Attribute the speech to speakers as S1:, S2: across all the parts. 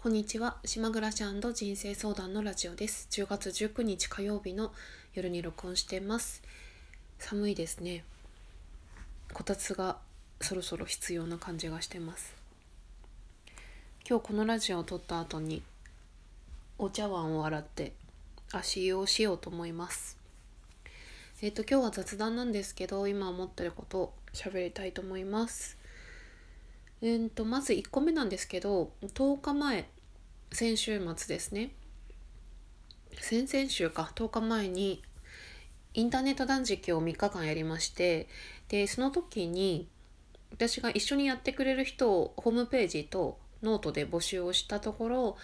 S1: こんにちは。島暮らし人生相談のラジオです。10月19日火曜日の夜に録音してます。寒いですね。こたつがそろそろ必要な感じがしてます。今日このラジオを撮った後にお茶碗を洗って足湯をしようと思います。えっ、ー、と今日は雑談なんですけど今思ってることを喋りたいと思います。えー、とまず1個目なんですけど10日前先週末ですね。先々週か10日前にインターネット断食を3日間やりましてでその時に私が一緒にやってくれる人をホームページとノートで募集をしたところ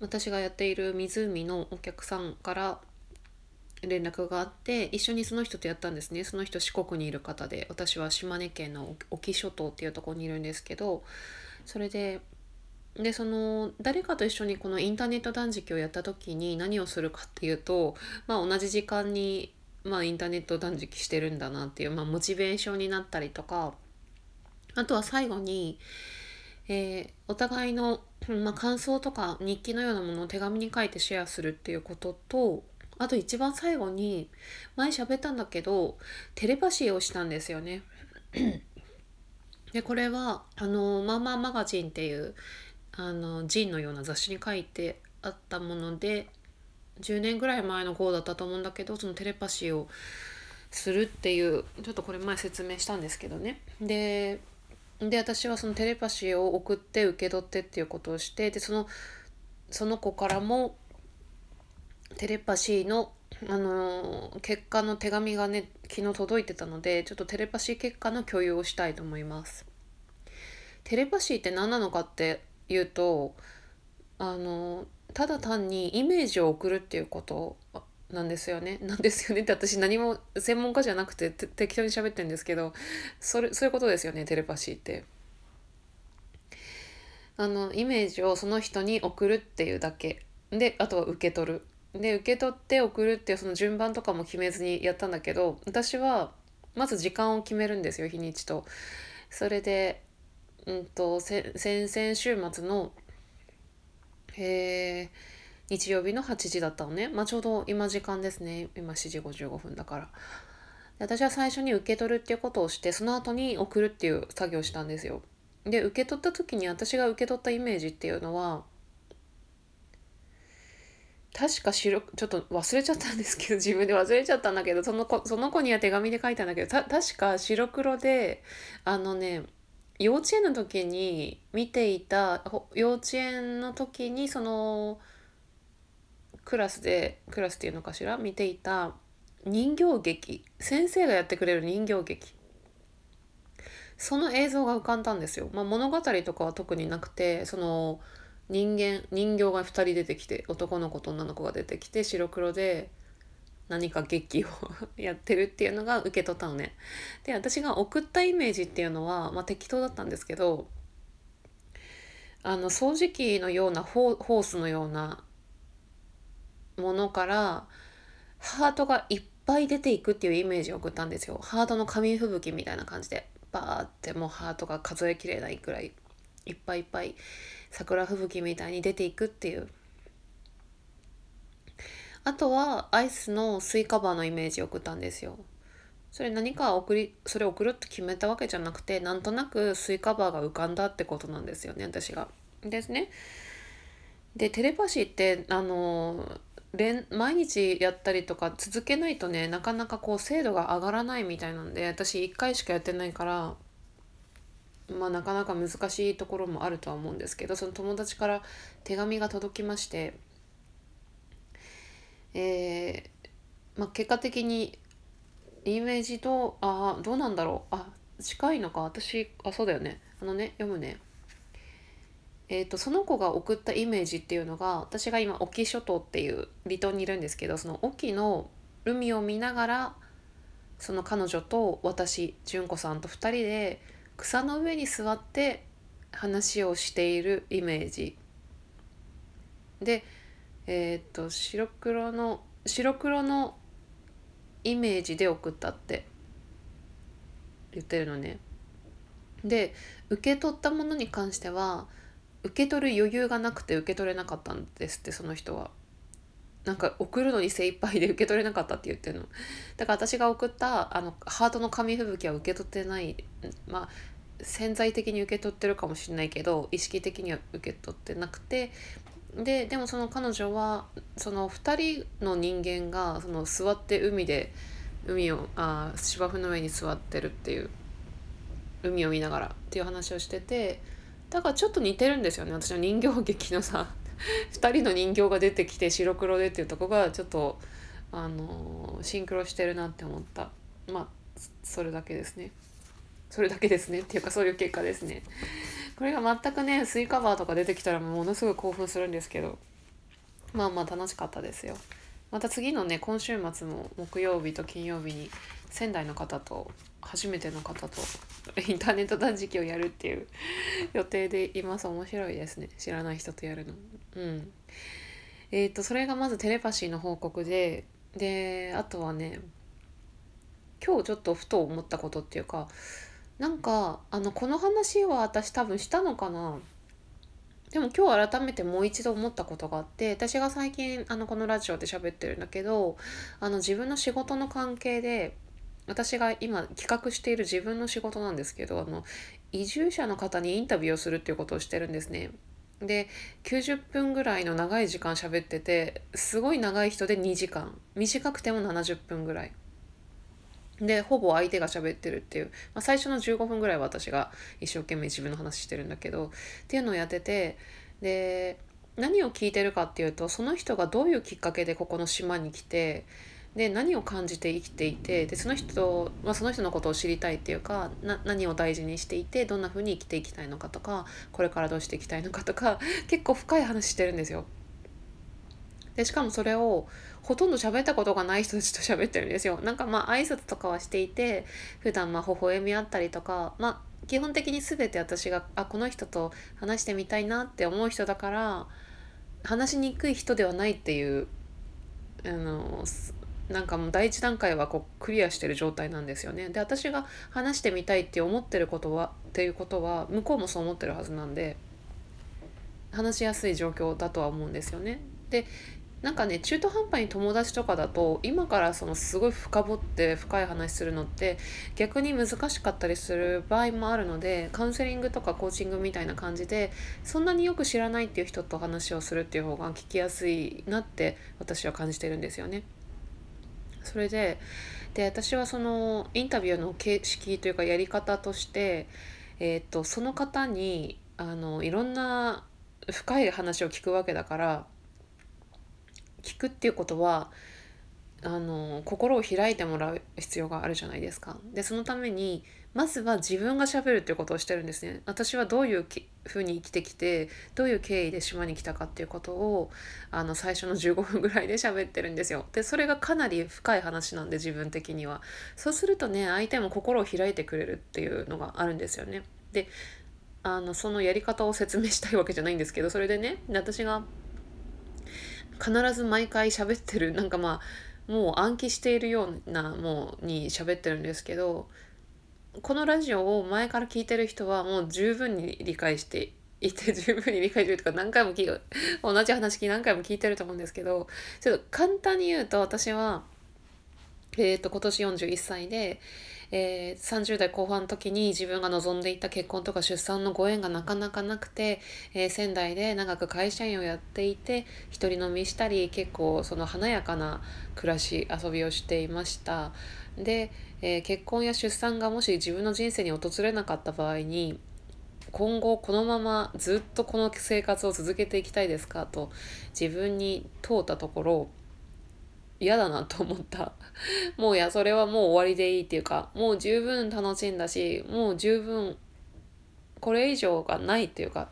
S1: 私がやっている湖のお客さんから連絡があって一緒にその人とやったんですね。その人四国にいる方で私は島根県の沖諸島っていうとこにいるんですけどそれででその誰かと一緒にこのインターネット断食をやった時に何をするかっていうと、まあ、同じ時間に、まあ、インターネット断食してるんだなっていう、まあ、モチベーションになったりとかあとは最後に、えー、お互いの、まあ、感想とか日記のようなものを手紙に書いてシェアするっていうこととあと一番最後に前喋ったんだけどテレパシーをしたんですよね。でこれはあのマーマーマガジンっていうあのジンのような雑誌に書いてあったもので10年ぐらい前の号だったと思うんだけどそのテレパシーをするっていうちょっとこれ前説明したんですけどね。でで私はそのテレパシーを送って受け取ってっていうことをしてでそのその子からもテレパシーの、あのー、結果の手紙がね昨日届いてたのでちょっとテレパシー結果の共有をしたいと思います。テレパシーって何なのかっていうとあのただ単にイメージを送るっていうことなんですよね。なんですよねって私何も専門家じゃなくて適当に喋ってるんですけどそれそういうことですよねテレパシーって。あのイメージをその人に送るっていうだけであとは受け取るで受け取って送るっていうその順番とかも決めずにやったんだけど私はまず時間を決めるんですよ日にちと。それで、うんと、先々週末の、えー、日曜日の8時だったのね、まあ、ちょうど今時間ですね今7時55分だから。私は最初に受け取るっていうことをしてその後に送るっていう作業をしたんですよ。で受け取った時に私が受け取ったイメージっていうのは確か白ちょっと忘れちゃったんですけど 自分で忘れちゃったんだけどその子その子には手紙で書いたんだけどた確か白黒であのね幼稚園の時に見ていた幼稚園の時にそのクラスでクラスっていうのかしら見ていた人形劇先生がやってくれる人形劇その映像が浮かんだんですよ。まあ、物語とかは特になくてその人間人形が2人出てきて男の子と女の子が出てきて白黒で何か劇を やってるっていうのが受け取ったのね。で私が送ったイメージっていうのは、まあ、適当だったんですけどあの掃除機のようなホースのようなものからハートがいっぱい出ていくっていうイメージを送ったんですよ。ハートの紙吹雪みたいな感じでバーってもうハートが数えきれないくらいいっぱいいっぱい桜吹雪みたいに出ていくっていうあとはアイスのスイカバーのイメージを送ったんですよそれ何か送りそれ送るって決めたわけじゃなくてなんとなくスイカバーが浮かんだってことなんですよね私が。ですね。でテレパシーってあの連毎日やったりとか続けないとねなかなかこう精度が上がらないみたいなんで私1回しかやってないからまあ、なかなか難しいところもあるとは思うんですけどその友達から手紙が届きまして、えーまあ、結果的にイメージとああどうなんだろうあ近いのか私あそうだよねあのね読むね。えーと、その子が送ったイメージっていうのが私が今沖諸島っていう離島にいるんですけどその沖の海を見ながらその彼女と私純子さんと2人で草の上に座って話をしているイメージでえー、っと白黒の白黒のイメージで送ったって言ってるのね。で受け取ったものに関しては受け取る余裕がなくて受け取れなかったんですってその人は。なんか送るのに精一杯で受け取れなかったって言ってるのだから私が送ったあのハートの紙吹雪は受け取ってないまあ潜在的に受け取ってるかもしれないけど意識的には受け取ってなくて。ででもその彼女はその2人の人間がその座って海で海をあ芝生の上に座ってるっていう海を見ながらっていう話をしてて。だからちょっと似てるんですよね。私の人形劇のさ 2人の人形が出てきて白黒でっていうとこがちょっとあのシンクロしてるなって思った。まあそれだけですね。それだけですね。っていうかそういう結果ですね。これが全くねスイカバーとか出てきたらものすごい興奮するんですけど。まあまあ楽しかったですよ。また次のね今週末も木曜日と金曜日に仙台の方と初めての方とインターネット断食をやるっていう予定でいます。面白いですね。知らない人とやるの。うん。えっ、ー、とそれがまずテレパシーの報告でであとはね今日ちょっとふと思ったことっていうかなんかあのこの話は私多分したのかな。でも今日改めてもう一度思ったことがあって私が最近あのこのラジオで喋ってるんだけどあの自分の仕事の関係で私が今企画している自分の仕事なんですけどあの移住者の方にインタビューをするっていうことをしてるんですね。で90分ぐらいの長い時間喋っててすごい長い人で2時間。短くても70分ぐらい。でほぼ相手が喋ってるっていう、まあ、最初の15分ぐらいは私が一生懸命自分の話してるんだけどっていうのをやっててで何を聞いてるかっていうとその人がどういうきっかけでここの島に来てで何を感じて生きていてでその人、まあ、その人のことを知りたいっていうかな何を大事にしていてどんな風に生きていきたいのかとかこれからどうしていきたいのかとか結構深い話してるんですよ。でしかもそれをほとんど喋ったことがない人たちと喋ってるんですよ。なんかまあ挨拶とかはしていて普段まあ微笑みあったりとかまあ基本的に全て私があこの人と話してみたいなって思う人だから話しにくい人ではないっていうあのなんかもう第一段階はこうクリアしてる状態なんですよね。で私が話してみたいって思ってることはっていうことは向こうもそう思ってるはずなんで話しやすい状況だとは思うんですよね。でなんかね中途半端に友達とかだと今からそのすごい深掘って深い話するのって逆に難しかったりする場合もあるのでカウンセリングとかコーチングみたいな感じでそんなによく知らないっていう人と話をするっていう方が聞きやすいなって私は感じてるんですよね。それでで私はそのインタビューの形式というかやり方として、えー、とその方にあのいろんな深い話を聞くわけだから聞くっていうことはあの心を開いてもらう必要があるじゃないですか。でそのためにまずは自分がしゃべるっていうことをしてるんですね。私はどういうふうに生きてきてどういう経緯で島に来たかっていうことをあの最初の15分ぐらいで喋ってるんですよ。でそれがかなり深い話なんで自分的には。そうするとね相手も心を開いてくれるっていうのがあるんですよね。であのそのやり方を説明したいわけじゃないんですけどそれでね私が必ず毎回喋ってるなんかまあもう暗記しているようなもうに喋ってるんですけどこのラジオを前から聞いてる人はもう十分に理解していて 十分に理解してるとか何回も聞同じ話何回も聞いてると思うんですけどちょっと簡単に言うと私はえっ、ー、と今年41歳で、えー、30代後半の時に自分が望んでいた結婚とか出産のご縁がなかなかなくて、えー、仙台で長く会社員をやっていて一人飲みしたり結構その華やかな暮らし遊びをしていました。で、えー、結婚や出産がもし自分の人生に訪れなかった場合に今後このままずっとこの生活を続けていきたいですかと自分に問うたところ嫌だなと思った。もういやそれはもう終わりでいいっていうかもう十分楽しんだしもう十分これ以上がないっていうか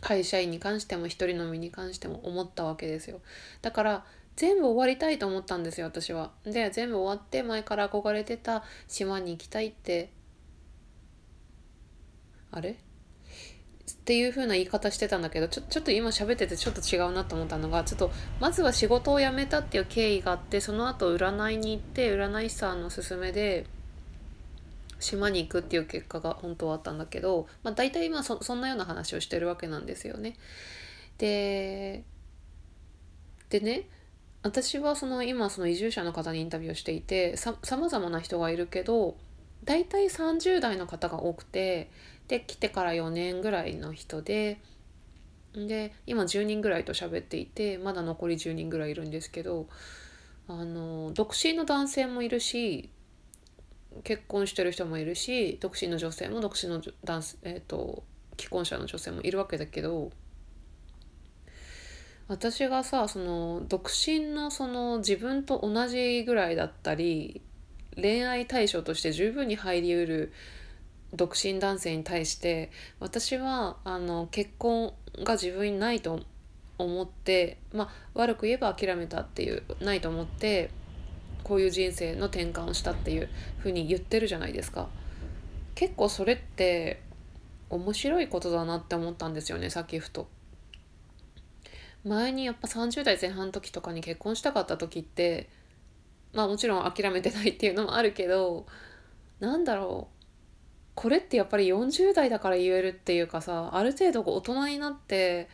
S1: 会社員に関しても一人飲みに関しても思ったわけですよ。だから全部終わりたいと思ったんですよ私は。で全部終わって前から憧れてた島に行きたいって。あれ？っていう風な言い方してたんだけどちょちょっと今喋っててちょっと違うなと思ったのがちょっとまずは仕事を辞めたっていう経緯があってその後占いに行って占い師さんの勧めで島に行くっていう結果が本当はあったんだけど、まあ、大体今そそんなような話をしてるわけなんですよね。ででね私はその今その移住者の方にインタビューをしていてさまざまな人がいるけど大体30代の方が多くてで来てから4年ぐらいの人でで今10人ぐらいと喋っていてまだ残り10人ぐらいいるんですけどあの独身の男性もいるし結婚してる人もいるし独身の女性も独身の男性、えーと既婚者の女性もいるわけだけど私がさその独身のその自分と同じぐらいだったり恋愛対象として十分に入りうる独身男性に対して私はあの結婚が自分にないと思ってまあ悪く言えば諦めたっていうないと思ってこういう人生の転換をしたっていうふうに言ってるじゃないですか。結構それって面白いことだなって思ったんですよねさっきふと。前にやっぱ30代前半の時とかに結婚したかった時ってまあもちろん諦めてないっていうのもあるけどなんだろう。これってやっぱり40代だから言えるっていうかさある程度大人になって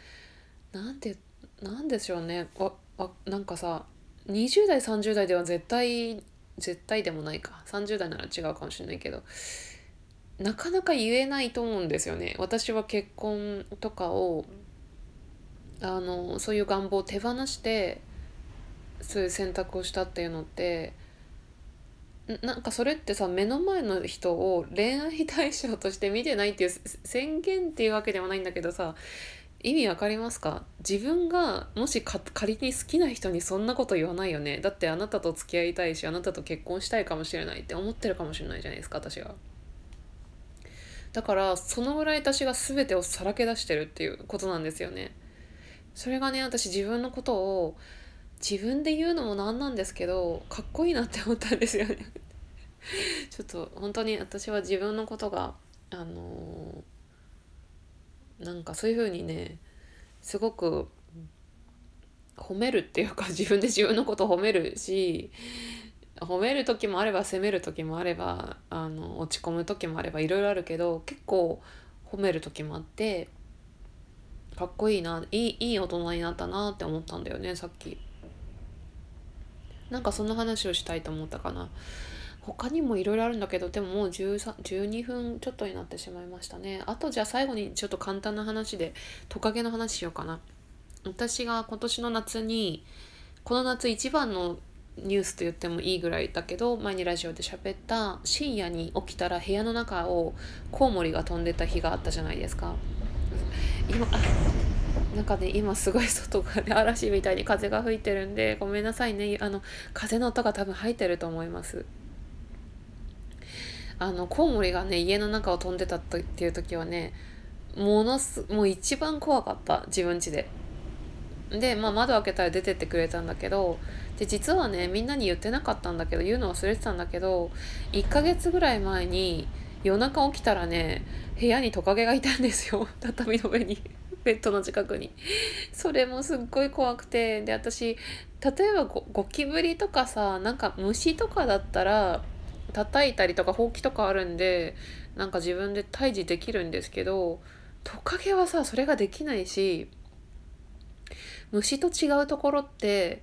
S1: なんてなんでしょうね。わわなんかさ20代30代では絶対絶対でもないか。30代なら違うかもしれないけどなかなか言えないと思うんですよね。私は結婚とかをあのそういう願望を手放してそういう選択をしたっていうのってなんかそれってさ目の前の人を恋愛対象として見てないっていう宣言っていうわけではないんだけどさ意味わかりますか？自分がもし仮に好きな人にそんなこと言わないよねだってあなたと付き合いたいしあなたと結婚したいかもしれないって思ってるかもしれないじゃないですか私が。だからそのぐらい私が全てをさらけ出してるっていうことなんですよね。それがね私自分のことを自分で言うのもなんなんですけどかっこいいなって思ったんですよね ちょっと本当に私は自分のことがあのー、なんかそういう風にねすごく褒めるっていうか自分で自分のこと褒めるし褒める時もあれば責める時もあればあの落ち込む時もあればいろいろあるけど結構褒める時もあってかっこいいないいいい大人になったなって思ったんだよねさっき。なんかそんな話をしたいと思ったかな。他にもいろいろあるんだけどでももう12分ちょっとになってしまいましたね。あとじゃあ最後にちょっと簡単な話でトカゲの話しようかな。私が今年の夏にこの夏一番のニュースと言ってもいいぐらいだけど前にラジオで喋った深夜に起きたら部屋の中をコウモリが飛んでた日があったじゃないですか。今なんかね今すごい外が、ね、嵐みたいに風が吹いてるんでごめんなさいね。あの風の音が多分入ってると思います。あのコウモリがね家の中を飛んでたっていう時はねものすもう一番怖かった。自分家で。で、まあ、窓開けたら出てってくれたんだけどで実はねみんなに言ってなかったんだけど言うの忘れてたんだけど1ヶ月ぐらい前に夜中起きたらね部屋にトカゲがいたんですよ。畳の上に。ベッドの近くに。それもすっごい怖くて。で私例えばゴキブリとかさなんか虫とかだったら叩いたりとかほうきとかあるんでなんか自分で退治できるんですけどトカゲはさそれができないし虫と違うところって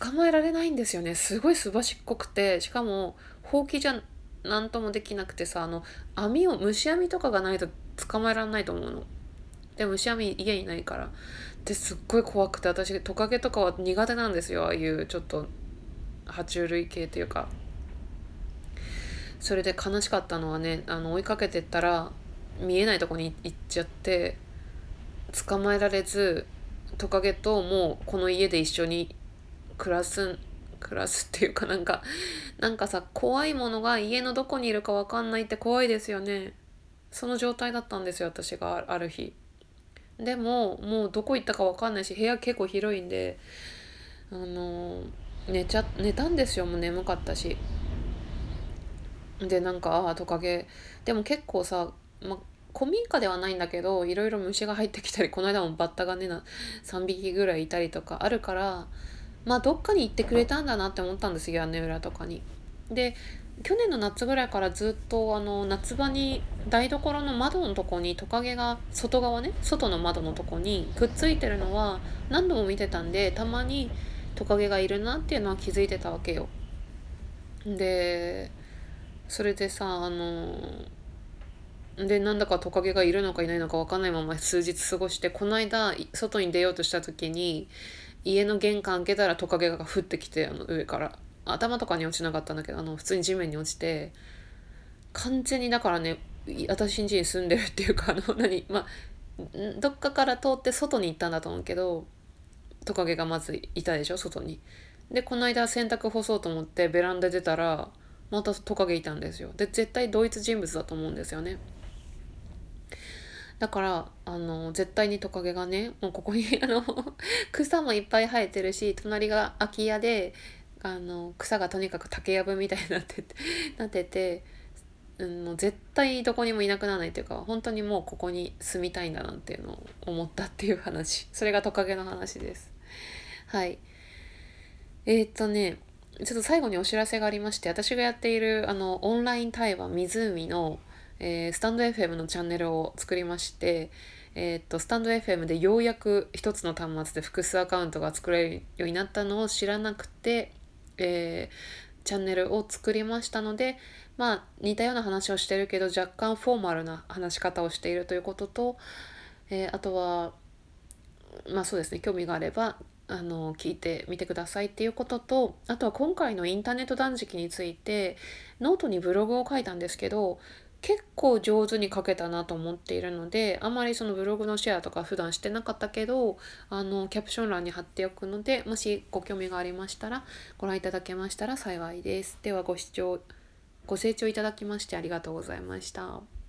S1: 捕まえられないんですよね。すごいすばしっこくて。しかもほうきじゃ何ともできなくてさあの網を虫網とかがないと捕まえられないと思うの。でも虫網家にないから。ですっごい怖くて私トカゲとかは苦手なんですよ。ああいうちょっと爬虫類系というか。それで悲しかったのはねあの追いかけてったら見えないとこに行っちゃって捕まえられずトカゲともうこの家で一緒に暮らす暮らすっていうかなんかなんかさ怖いものが家のどこにいるか分かんないって怖いですよね。その状態だったんですよ私がある日。でももうどこ行ったか分かんないし部屋結構広いんであの寝ちゃ寝たんですよ。もう眠かったし。でなんかああトカゲ。でも結構さ、ま、古民家ではないんだけどいろいろ虫が入ってきたりこの間もバッタがねな3匹ぐらいいたりとかあるからまあどっかに行ってくれたんだなって思ったんですよ屋根裏とかに。で去年の夏ぐらいからずっとあの夏場に台所の窓のとこにトカゲが外側ね外の窓のとこにくっついてるのは何度も見てたんでたまにトカゲがいるなっていうのは気づいてたわけよ。でそれでさあのでなんだかトカゲがいるのかいないのか分かんないまま数日過ごしてこの間外に出ようとした時に家の玄関開けたらトカゲが降ってきてあの上から頭とかに落ちなかったんだけどあの普通に地面に落ちて完全にだからね私ん家に住んでるっていうかあの何まあどっかから通って外に行ったんだと思うけどトカゲがまずいたでしょ外に。でこの間洗濯干そうと思ってベランダ出たらまたトカゲいたんですよ。で絶対同一人物だと思うんですよね。だからあの絶対にトカゲがねもうここにあの 草もいっぱい生えてるし隣が空き家であの草がとにかく竹やぶみたいになってて なってて、うん、絶対どこにもいなくならないというか本当にもうここに住みたいんだなっていうのを思ったっていう話。それがトカゲの話です。はい。えー、っとねちょっと最後にお知らせがありまして私がやっているあのオンライン対話湖の、えー、スタンド FM のチャンネルを作りましてえー、っとスタンド FM でようやく一つの端末で複数アカウントが作れるようになったのを知らなくてえー、チャンネルを作りましたのでまあ似たような話をしてるけど若干フォーマルな話し方をしているということと、えー、あとはまあそうですね興味があればあの聞いてみてくださいっていうこととあとは今回のインターネット断食についてノートにブログを書いたんですけど結構上手に書けたなと思っているのであまりそのブログのシェアとか普段してなかったけどあのキャプション欄に貼っておくのでもしご興味がありましたらご覧いただけましたら幸いです。ではご視聴ご清聴いただきましてありがとうございました。